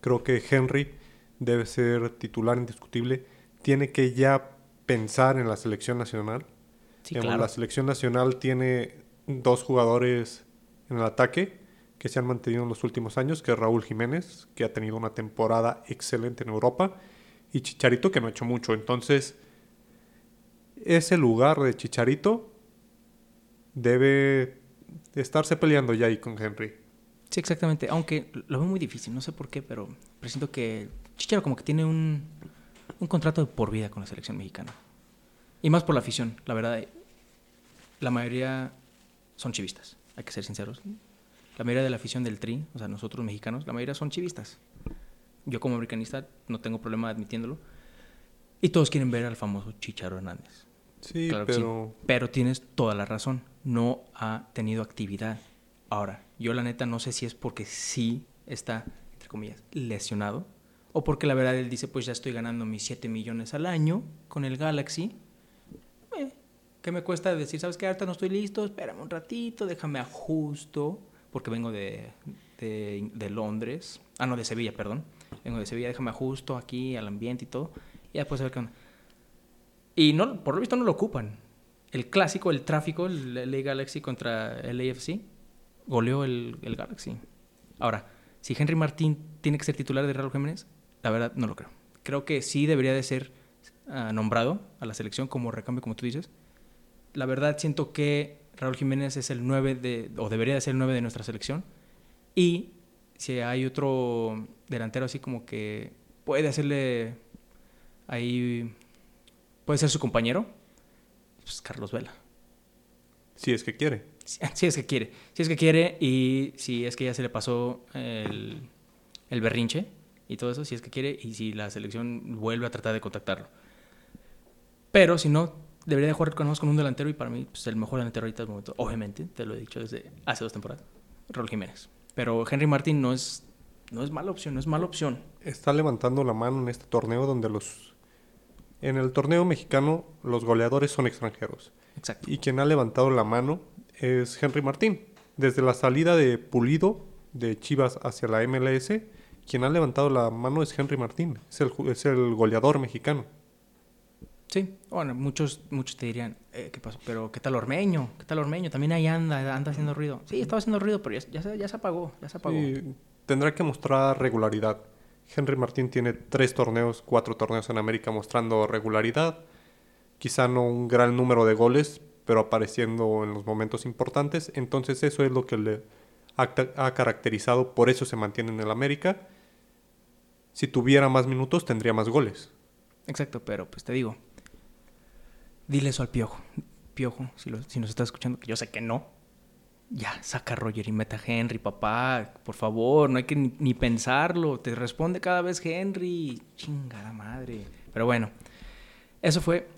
[SPEAKER 2] Creo que Henry debe ser titular indiscutible. Tiene que ya pensar en la selección nacional. Sí, claro. La selección nacional tiene dos jugadores en el ataque que se han mantenido en los últimos años, que es Raúl Jiménez, que ha tenido una temporada excelente en Europa, y Chicharito, que no ha hecho mucho. Entonces, ese lugar de Chicharito debe estarse peleando ya ahí con Henry.
[SPEAKER 1] Sí, exactamente. Aunque lo veo muy difícil, no sé por qué, pero presiento que Chicharo como que tiene un, un contrato de por vida con la selección mexicana. Y más por la afición, la verdad. La mayoría son chivistas, hay que ser sinceros. La mayoría de la afición del Tri, o sea, nosotros mexicanos, la mayoría son chivistas. Yo como americanista no tengo problema admitiéndolo. Y todos quieren ver al famoso Chicharo Hernández.
[SPEAKER 2] Sí, pero...
[SPEAKER 1] Pero tienes toda la razón. No ha tenido actividad. Ahora, yo la neta no sé si es porque sí está, entre comillas, lesionado. O porque la verdad él dice, pues ya estoy ganando mis 7 millones al año con el Galaxy. Eh, ¿Qué me cuesta decir, sabes que ahorita no estoy listo? Espérame un ratito, déjame ajusto. Porque vengo de, de, de Londres. Ah, no, de Sevilla, perdón. Vengo de Sevilla, déjame ajusto aquí al ambiente y todo. Y después a ver qué onda. Y no, por lo visto no lo ocupan. El clásico, el tráfico, el LA Galaxy contra el AFC, goleó el, el Galaxy. Ahora, si Henry Martín tiene que ser titular de Raúl Jiménez, la verdad no lo creo. Creo que sí debería de ser uh, nombrado a la selección como recambio, como tú dices. La verdad siento que Raúl Jiménez es el 9 de, o debería de ser el 9 de nuestra selección. Y si hay otro delantero así como que puede hacerle ahí, puede ser su compañero, pues Carlos Vela.
[SPEAKER 2] Si es que quiere.
[SPEAKER 1] Si, [LAUGHS] si, es que quiere. Si es que quiere y si es que ya se le pasó el, el berrinche y todo eso, si es que quiere y si la selección vuelve a tratar de contactarlo. Pero si no, debería de jugar con, con un delantero y para mí pues, el mejor delantero ahorita es momento, obviamente, te lo he dicho desde hace dos temporadas, Raúl Jiménez. Pero Henry Martin no es, no es mala opción, no es mala opción.
[SPEAKER 2] Está levantando la mano en este torneo donde los... En el torneo mexicano los goleadores son extranjeros.
[SPEAKER 1] Exacto.
[SPEAKER 2] Y quien ha levantado la mano es Henry Martín. Desde la salida de Pulido de Chivas hacia la MLS, quien ha levantado la mano es Henry Martín. Es el, es el goleador mexicano.
[SPEAKER 1] Sí, bueno, muchos, muchos te dirían, eh, ¿qué pasó? Pero ¿qué tal Ormeño? ¿Qué tal Ormeño? También ahí anda, anda haciendo ruido. Sí, estaba haciendo ruido, pero ya, ya, se, ya se apagó, ya se apagó.
[SPEAKER 2] Sí, tendrá que mostrar regularidad. Henry Martín tiene tres torneos, cuatro torneos en América mostrando regularidad. Quizá no un gran número de goles, pero apareciendo en los momentos importantes. Entonces eso es lo que le ha, caracterizado, por eso se mantiene en el América. Si tuviera más minutos, tendría más goles.
[SPEAKER 1] Exacto, pero pues te digo, dile eso al Piojo. Piojo, si, si nos está escuchando, que yo sé que no. Ya, saca a Roger y meta a Henry, papá. Por favor, no hay que ni, pensarlo. Te responde cada vez Henry. Chingada madre. Pero bueno, eso fue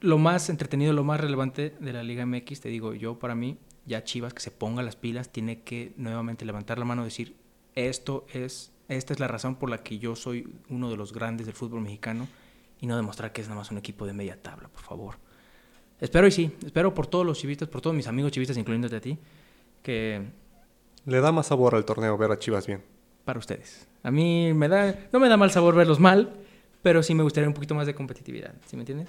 [SPEAKER 1] lo más entretenido, lo más relevante de la Liga MX. Te digo, yo para mí, ya Chivas que se ponga las pilas, tiene que nuevamente levantar la mano y decir, esto es, esta es la razón por la que yo soy uno de los grandes del fútbol mexicano y no demostrar que es nada más un equipo de media tabla, por favor. Espero y sí, espero por todos los chivistas, por todos mis amigos chivistas, incluyéndote a ti, que...
[SPEAKER 2] Le da más sabor al torneo ver a Chivas bien.
[SPEAKER 1] Para ustedes. A mí me da, no me da mal sabor verlos mal, pero sí me gustaría un poquito más de competitividad, ¿sí me entiendes?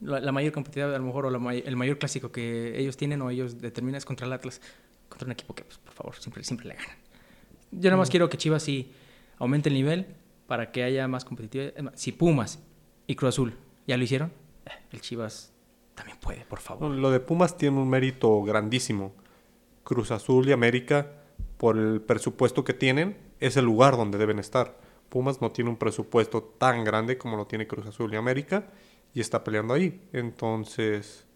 [SPEAKER 1] La, la mayor competitividad, a lo mejor, o la, el mayor clásico que ellos tienen o ellos determinan es contra el Atlas, contra un equipo que, pues, por favor, siempre, siempre le ganan. Yo nada más mm. quiero que Chivas sí aumente el nivel para que haya más competitividad. Si Pumas y Cruz Azul ya lo hicieron, el Chivas también puede, por favor.
[SPEAKER 2] Lo de Pumas tiene un mérito grandísimo. Cruz Azul y América, por el presupuesto que tienen, es el lugar donde deben estar. Pumas no tiene un presupuesto tan grande como lo tiene Cruz Azul y América y está peleando ahí. Entonces,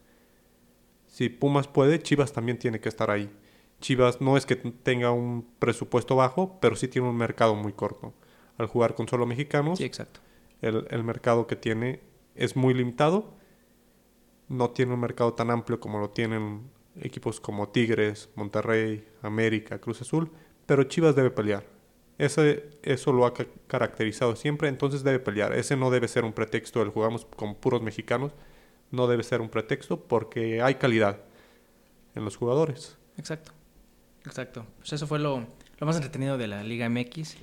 [SPEAKER 2] si Pumas puede, Chivas también tiene que estar ahí. Chivas no es que tenga un presupuesto bajo, pero sí tiene un mercado muy corto. Al jugar con solo mexicanos,
[SPEAKER 1] sí, exacto.
[SPEAKER 2] El, el mercado que tiene es muy limitado. No tiene un mercado tan amplio como lo tienen equipos como Tigres, Monterrey, América, Cruz Azul, pero Chivas debe pelear. Ese, eso lo ha caracterizado siempre, entonces debe pelear. Ese no debe ser un pretexto, el jugamos con puros mexicanos, no debe ser un pretexto porque hay calidad en los jugadores.
[SPEAKER 1] Exacto, exacto. Pues eso fue lo, lo más entretenido de la Liga MX.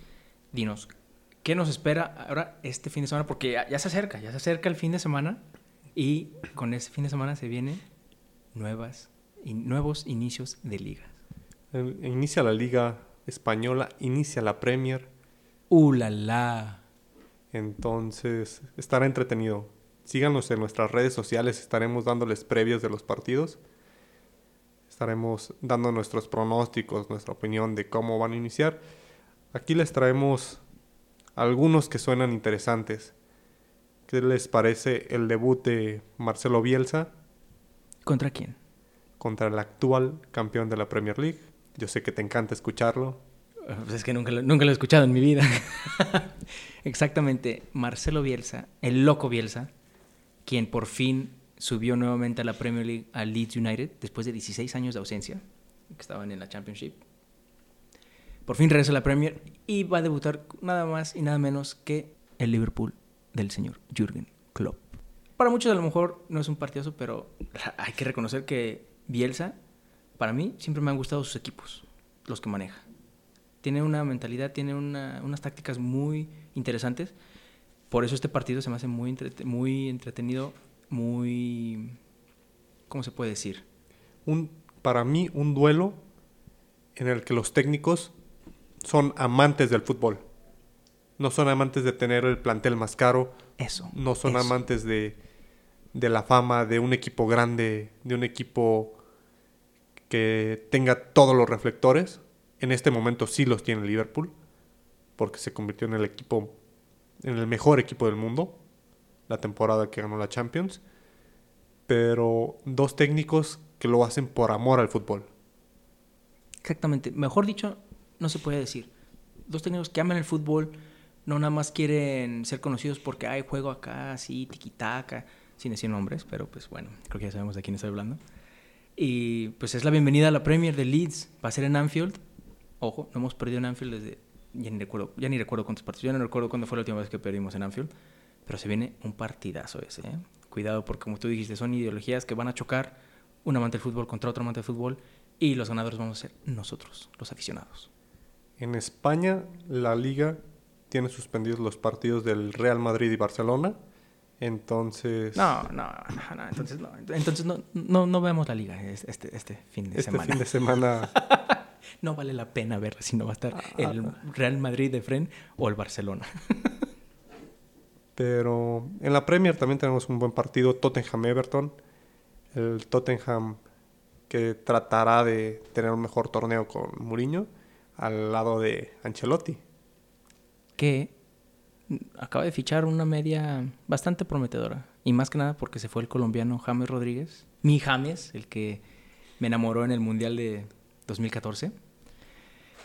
[SPEAKER 1] Dinos, ¿qué nos espera ahora este fin de semana? Porque ya, ya se acerca, ya se acerca el fin de semana y con ese fin de semana se vienen nuevas y nuevos inicios de ligas.
[SPEAKER 2] Inicia la liga española, inicia la Premier.
[SPEAKER 1] ¡Uh, la, la!
[SPEAKER 2] Entonces, estará entretenido. Síganos en nuestras redes sociales, estaremos dándoles previas de los partidos. Estaremos dando nuestros pronósticos, nuestra opinión de cómo van a iniciar. Aquí les traemos algunos que suenan interesantes. ¿Qué les parece el debut de Marcelo Bielsa?
[SPEAKER 1] ¿Contra quién?
[SPEAKER 2] Contra el actual campeón de la Premier League. Yo sé que te encanta escucharlo.
[SPEAKER 1] Pues es que nunca lo, nunca lo he escuchado en mi vida. [LAUGHS] Exactamente, Marcelo Bielsa, el loco Bielsa, quien por fin subió nuevamente a la Premier League al Leeds United después de 16 años de ausencia. que estaban en la Championship. Por fin regresa a la Premier y va a debutar nada más y nada menos que el Liverpool del señor Jürgen Klopp. Para muchos a lo mejor no es un partidazo, pero hay que reconocer que Bielsa, para mí, siempre me han gustado sus equipos, los que maneja. Tiene una mentalidad, tiene unas tácticas muy interesantes. Por eso este partido se me hace muy, muy entretenido, muy... ¿Cómo se puede decir?
[SPEAKER 2] Un, para mí, un duelo en el que los técnicos son amantes del fútbol. No son amantes de tener el plantel más caro.
[SPEAKER 1] Eso.
[SPEAKER 2] No son amantes de, de la fama de un equipo grande, de un equipo que tenga todos los reflectores. En este momento sí los tiene Liverpool, porque se convirtió en el equipo, en el mejor equipo del mundo, la temporada que ganó la Champions. Pero dos técnicos que lo hacen por amor al fútbol.
[SPEAKER 1] Exactamente. Mejor dicho, no se puede decir. Dos técnicos que aman el fútbol, no nada más quieren ser conocidos porque hay juego acá, así, tiquitaca, sin decir nombres, pero pues bueno, creo que ya sabemos de quién estoy hablando. Y pues es la bienvenida a la Premier de Leeds. Va a ser en Anfield. Ojo, no hemos perdido en Anfield desde. Ya ni recuerdo, ya ni recuerdo cuántos partidos. Ya no recuerdo cuándo fue la última vez que perdimos en Anfield. Pero se viene un partidazo ese. ¿eh? Cuidado, porque como tú dijiste, son ideologías que van a chocar un amante del fútbol contra otro amante del fútbol. Y los ganadores vamos a ser nosotros, los aficionados.
[SPEAKER 2] En España, la liga tiene suspendidos los partidos del Real Madrid y Barcelona. Entonces.
[SPEAKER 1] No, no, no, entonces no. Entonces no, no, no vemos la liga este, este fin de
[SPEAKER 2] este
[SPEAKER 1] semana.
[SPEAKER 2] Este fin de semana. [LAUGHS]
[SPEAKER 1] no vale la pena verla si no va a estar el Real Madrid de frente o el Barcelona. [LAUGHS]
[SPEAKER 2] Pero en la Premier también tenemos un buen partido, Tottenham-Everton. El Tottenham que tratará de tener un mejor torneo con Mourinho al lado de Ancelotti.
[SPEAKER 1] Que acaba de fichar una media bastante prometedora. Y más que nada porque se fue el colombiano James Rodríguez. Mi James, el que me enamoró en el Mundial de 2014.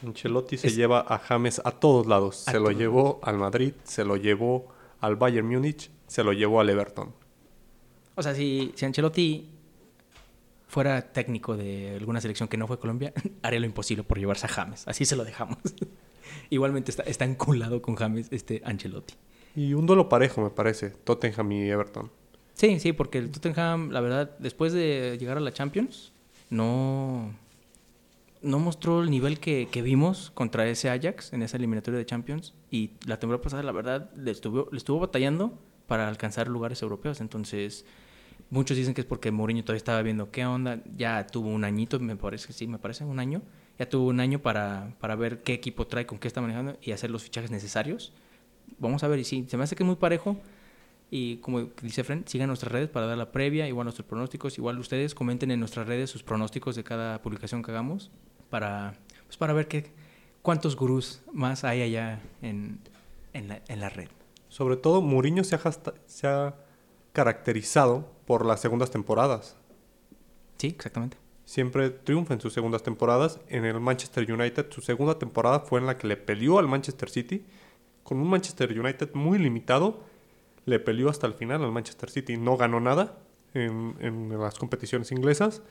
[SPEAKER 2] Ancelotti se lleva a James a todos lados. se lo llevó al Madrid, se lo llevó al Bayern Múnich, se lo llevó al Everton.
[SPEAKER 1] O sea, si, si Ancelotti fuera técnico de alguna selección que no fue Colombia, [LAUGHS] haría lo imposible por llevarse a James. Así se lo dejamos. [LAUGHS] Igualmente está, está enculado con James este Ancelotti.
[SPEAKER 2] Y un duelo parejo, me parece, Tottenham y Everton.
[SPEAKER 1] Sí, sí, porque el Tottenham, la verdad, después de llegar a la Champions, no, no mostró el nivel que, que vimos contra ese Ajax en esa eliminatoria de Champions. Y la temporada pasada, la verdad, le estuvo, le estuvo batallando para alcanzar lugares europeos. Entonces, muchos dicen que es porque Mourinho todavía estaba viendo qué onda. Ya tuvo un añito, me parece, sí, me parece, un año ya tuvo un año para, para ver qué equipo trae, con qué está manejando y hacer los fichajes necesarios. Vamos a ver, y sí, se me hace que es muy parejo. Y como dice Fren, sigan nuestras redes para dar la previa, igual nuestros pronósticos. Igual ustedes comenten en nuestras redes sus pronósticos de cada publicación que hagamos para, pues para ver qué, cuántos gurús más hay allá en, en, la, en la red.
[SPEAKER 2] Sobre todo, Mourinho se ha, se ha caracterizado por las segundas temporadas.
[SPEAKER 1] Sí, exactamente
[SPEAKER 2] siempre triunfa en sus segundas temporadas. En el Manchester United, su segunda temporada fue en la que le peleó al Manchester City. Con un Manchester United muy limitado, le peleó hasta el final al Manchester City. No ganó nada en, las competiciones inglesas,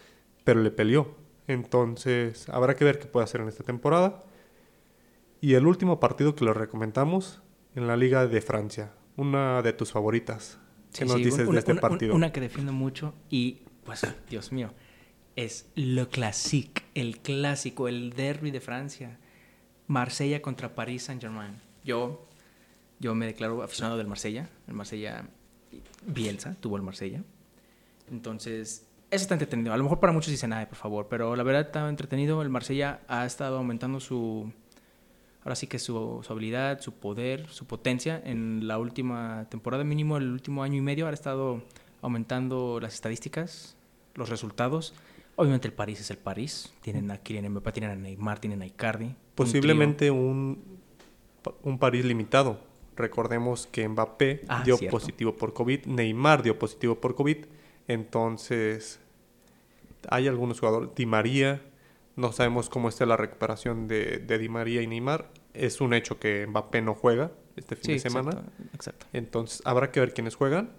[SPEAKER 2] pero le peleó. Entonces, habrá que ver qué puede hacer en esta temporada. Y el último partido que le recomendamos en la Liga de Francia, una de tus favoritas. ¿Qué nos dices de este partido?
[SPEAKER 1] Una que defiendo mucho y, pues, Dios mío, es Le Classique, el clásico, el derby de Francia. Marsella contra París Saint-Germain. Yo, yo me declaro aficionado del Marsella. El Marsella, Bielsa tuvo el Marsella. Entonces, eso está entretenido. A lo mejor para muchos dicen, ay, por favor, pero la verdad está entretenido. El Marsella ha estado aumentando su, ahora sí que su, su, habilidad, su poder, su potencia en la última temporada, mínimo el último año y medio, ha estado aumentando las estadísticas, los resultados. Obviamente el París es el París. Tienen a Kylian Mbappé, tienen a Neymar, tienen a Icardi.
[SPEAKER 2] Posiblemente un, un, París limitado. Recordemos que Mbappé ah, dio positivo por COVID, Neymar dio positivo por COVID. Entonces, hay algunos jugadores. Di María, no sabemos cómo está la recuperación de, de Di María y Neymar. Es un hecho que Mbappé no juega este fin de semana.
[SPEAKER 1] exacto.
[SPEAKER 2] Entonces, habrá que ver quiénes juegan.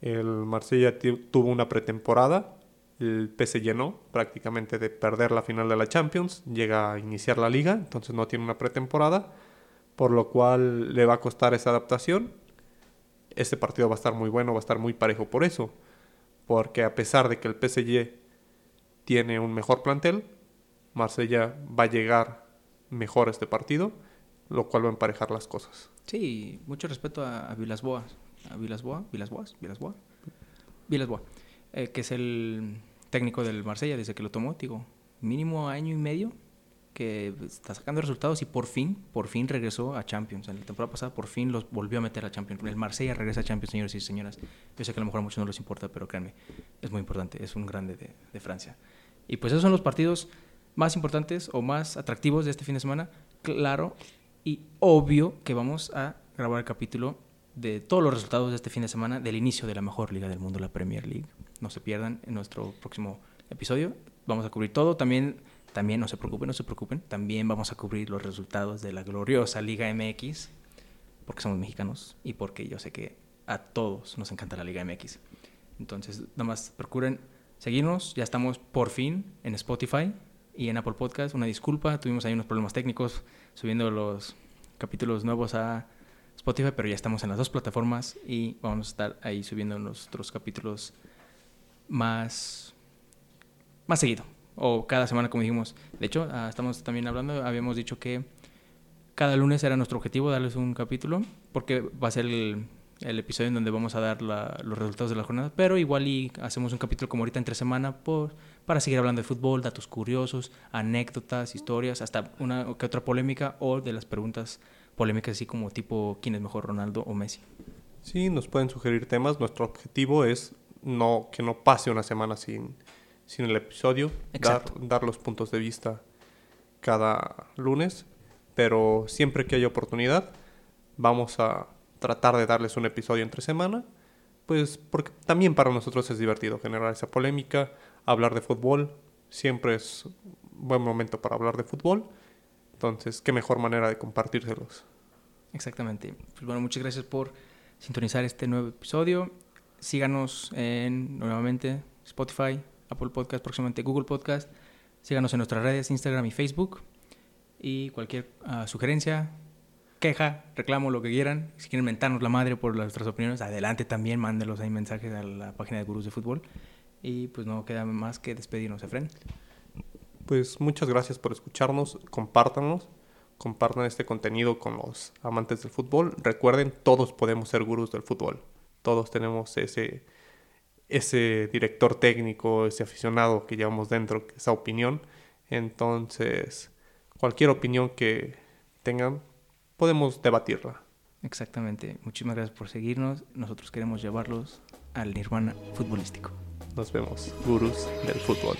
[SPEAKER 2] El Marsella tuvo una pretemporada El PSG no, prácticamente de perder la final de la Champions, llega a iniciar la liga, entonces no tiene una pretemporada, por lo cual le va a costar esa adaptación. Este partido va a estar muy bueno, va a estar muy parejo por eso, porque a pesar de que el PSG tiene un mejor plantel, Marsella va a llegar mejor a este partido, lo cual va a emparejar las cosas.
[SPEAKER 1] Sí, mucho respeto a, a a Vilasboas, Vilasboa, Vilasboa, eh, que es el técnico del Marsella desde que lo tomó, digo, mínimo año y medio que está sacando resultados y por fin, por fin regresó a Champions. En la temporada pasada por fin los volvió a meter a Champions. El Marsella regresa a Champions, señores y señoras. Yo sé que a lo mejor a muchos no les importa, pero créanme, es muy importante, es un grande de, de Francia. Y pues esos son los partidos más importantes o más atractivos de este fin de semana. Claro y obvio que vamos a grabar el capítulo de todos los resultados de este fin de semana del inicio de la mejor liga del mundo, la Premier League. No se pierdan en nuestro próximo episodio. Vamos a cubrir todo. También, también no se preocupen, no se preocupen. También vamos a cubrir los resultados de la gloriosa Liga MX, porque somos mexicanos y porque yo sé que a todos nos encanta la Liga MX. Entonces, nada más procuren seguirnos. Ya estamos por fin en Spotify y en Apple Podcast. Una disculpa, tuvimos ahí unos problemas técnicos subiendo los capítulos nuevos a Spotify, pero ya estamos en las dos plataformas y vamos a estar ahí subiendo nuestros capítulos más, más seguido. O cada semana, como dijimos. De hecho, ah, estamos también hablando, habíamos dicho que cada lunes era nuestro objetivo darles un capítulo, porque va a ser el, episodio en donde vamos a dar la, los resultados de la jornada, pero igual y hacemos un capítulo como ahorita entre semana por, para seguir hablando de fútbol, datos curiosos, anécdotas, historias, hasta una que otra polémica o de las preguntas polémicas así como tipo quién es mejor Ronaldo o Messi.
[SPEAKER 2] Sí, nos pueden sugerir temas. Nuestro objetivo es no que no pase una semana sin, sin el episodio, dar, dar los puntos de vista cada lunes, pero siempre que haya oportunidad vamos a tratar de darles un episodio entre semana, pues porque también para nosotros es divertido generar esa polémica, hablar de fútbol, siempre es un buen momento para hablar de fútbol, entonces qué mejor manera de compartírselos.
[SPEAKER 1] Exactamente. Pues bueno, muchas gracias por sintonizar este nuevo episodio. Síganos en nuevamente Spotify, Apple Podcast, próximamente Google Podcast. Síganos en nuestras redes, Instagram y Facebook. Y cualquier uh, sugerencia, queja, reclamo, lo que quieran. Si quieren mentarnos la madre por nuestras opiniones, adelante también, mándelos ahí mensajes a la página de Gurús de Fútbol. Y pues no queda más que despedirnos, Efren.
[SPEAKER 2] Pues muchas gracias por escucharnos, compártanos compartan este contenido con los amantes del fútbol. Recuerden, todos podemos ser gurús del fútbol. Todos tenemos ese, ese director técnico, ese aficionado que llevamos dentro, esa opinión. Entonces, cualquier opinión que tengan, podemos debatirla.
[SPEAKER 1] Exactamente. Muchísimas gracias por seguirnos. Nosotros queremos llevarlos al nirvana futbolístico.
[SPEAKER 2] Nos vemos, gurús del fútbol.